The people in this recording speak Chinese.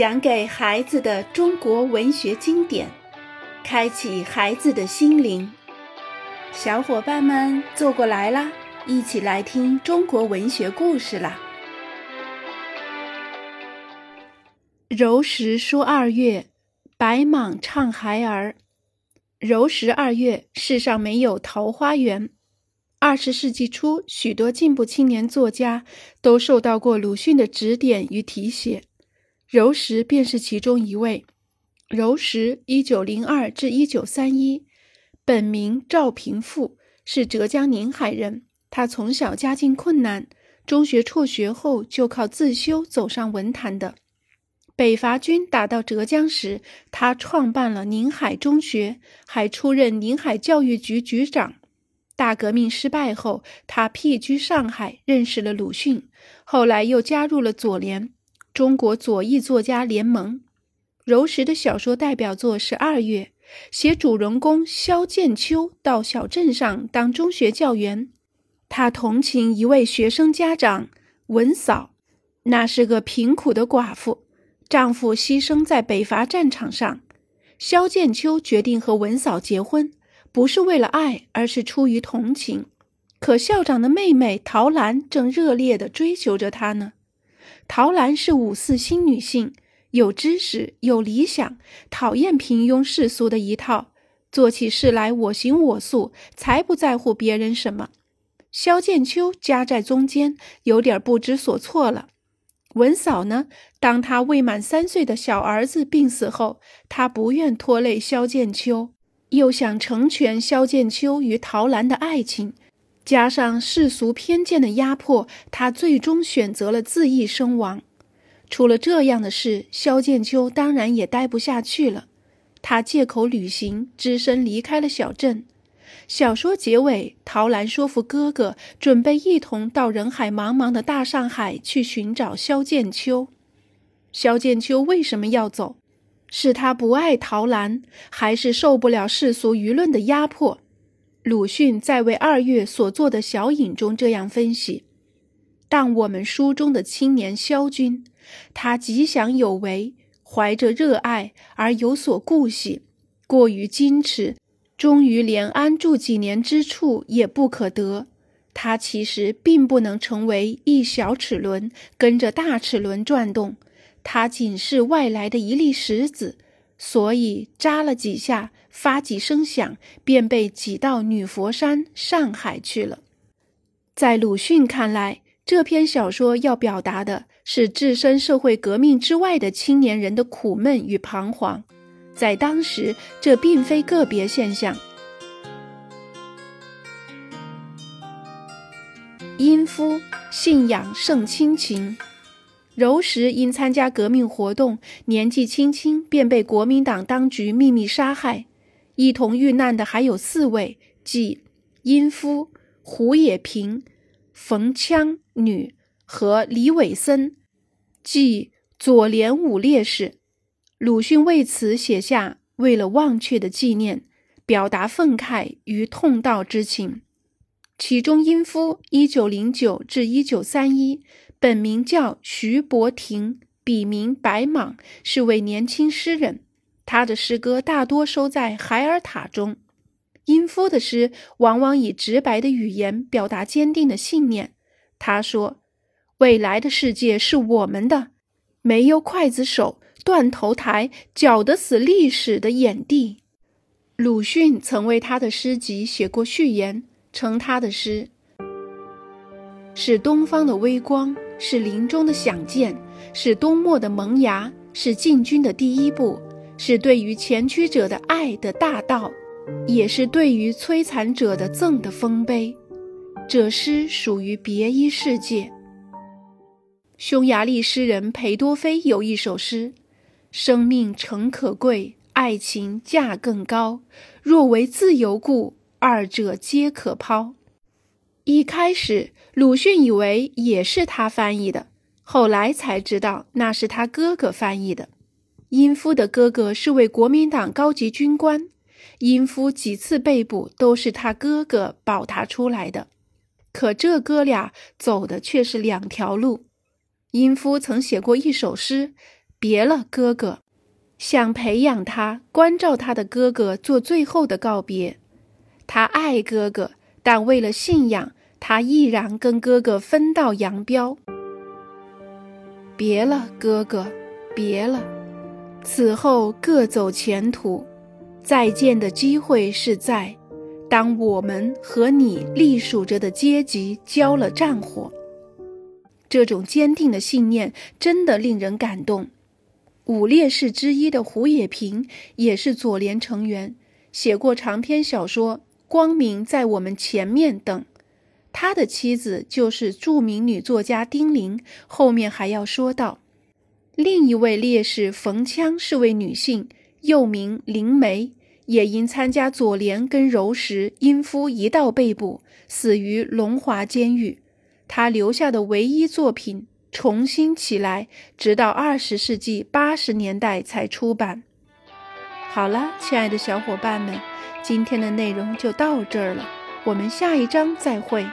讲给孩子的中国文学经典，开启孩子的心灵。小伙伴们坐过来啦，一起来听中国文学故事啦！柔石说二月，白蟒唱孩儿。柔石二月，世上没有桃花源。二十世纪初，许多进步青年作家都受到过鲁迅的指点与提携。柔石便是其中一位。柔石一九零二至一九三一，本名赵平富，是浙江宁海人。他从小家境困难，中学辍学后就靠自修走上文坛的。北伐军打到浙江时，他创办了宁海中学，还出任宁海教育局局长。大革命失败后，他僻居上海，认识了鲁迅，后来又加入了左联。中国左翼作家联盟，柔石的小说代表作是《二月》，写主人公萧剑秋到小镇上当中学教员，他同情一位学生家长文嫂，那是个贫苦的寡妇，丈夫牺牲在北伐战场上，萧剑秋决定和文嫂结婚，不是为了爱，而是出于同情。可校长的妹妹陶兰正热烈地追求着他呢。陶兰是五四新女性，有知识，有理想，讨厌平庸世俗的一套，做起事来我行我素，才不在乎别人什么。萧剑秋夹在中间，有点不知所措了。文嫂呢？当他未满三岁的小儿子病死后，他不愿拖累萧剑秋，又想成全萧剑秋与陶兰的爱情。加上世俗偏见的压迫，他最终选择了自缢身亡。出了这样的事，萧剑秋当然也待不下去了。他借口旅行，只身离开了小镇。小说结尾，陶兰说服哥哥，准备一同到人海茫茫的大上海去寻找萧剑秋。萧剑秋为什么要走？是他不爱陶兰，还是受不了世俗舆论的压迫？鲁迅在为二月所做的小引中这样分析：但我们书中的青年萧军，他极想有为，怀着热爱而有所顾惜，过于矜持，终于连安住几年之处也不可得。他其实并不能成为一小齿轮，跟着大齿轮转动，他仅是外来的一粒石子。所以扎了几下，发几声响，便被挤到女佛山上海去了。在鲁迅看来，这篇小说要表达的是置身社会革命之外的青年人的苦闷与彷徨。在当时，这并非个别现象。殷夫信仰胜亲情。柔石因参加革命活动，年纪轻轻便被国民党当局秘密杀害。一同遇难的还有四位，即殷夫、胡也平、冯羌女和李伟森，即左联五烈士。鲁迅为此写下“为了忘却的纪念”，表达愤慨与痛悼之情。其中，殷夫（一九零九至一九三一）。本名叫徐伯庭，笔名白蟒，是位年轻诗人。他的诗歌大多收在《海尔塔》中。殷夫的诗往往以直白的语言表达坚定的信念。他说：“未来的世界是我们的，没有刽子手、断头台搅得死历史的眼地。”鲁迅曾为他的诗集写过序言，称他的诗是东方的微光。是林中的响箭，是冬末的萌芽，是进军的第一步，是对于前驱者的爱的大道，也是对于摧残者的赠的丰碑。这诗属于别一世界。匈牙利诗人裴多菲有一首诗：“生命诚可贵，爱情价更高。若为自由故，二者皆可抛。”一开始，鲁迅以为也是他翻译的，后来才知道那是他哥哥翻译的。殷夫的哥哥是位国民党高级军官，殷夫几次被捕都是他哥哥保他出来的。可这哥俩走的却是两条路。殷夫曾写过一首诗，别了，哥哥。想培养他、关照他的哥哥做最后的告别。他爱哥哥，但为了信仰，他毅然跟哥哥分道扬镳。别了，哥哥，别了。此后各走前途，再见的机会是在，当我们和你隶属着的阶级交了战火。这种坚定的信念真的令人感动。五烈士之一的胡也平也是左联成员，写过长篇小说《光明在我们前面》等。他的妻子就是著名女作家丁玲。后面还要说到，另一位烈士冯羌是位女性，又名林梅，也因参加左联跟柔石，因夫一道被捕，死于龙华监狱。她留下的唯一作品。重新起来，直到二十世纪八十年代才出版。好了，亲爱的小伙伴们，今天的内容就到这儿了，我们下一章再会。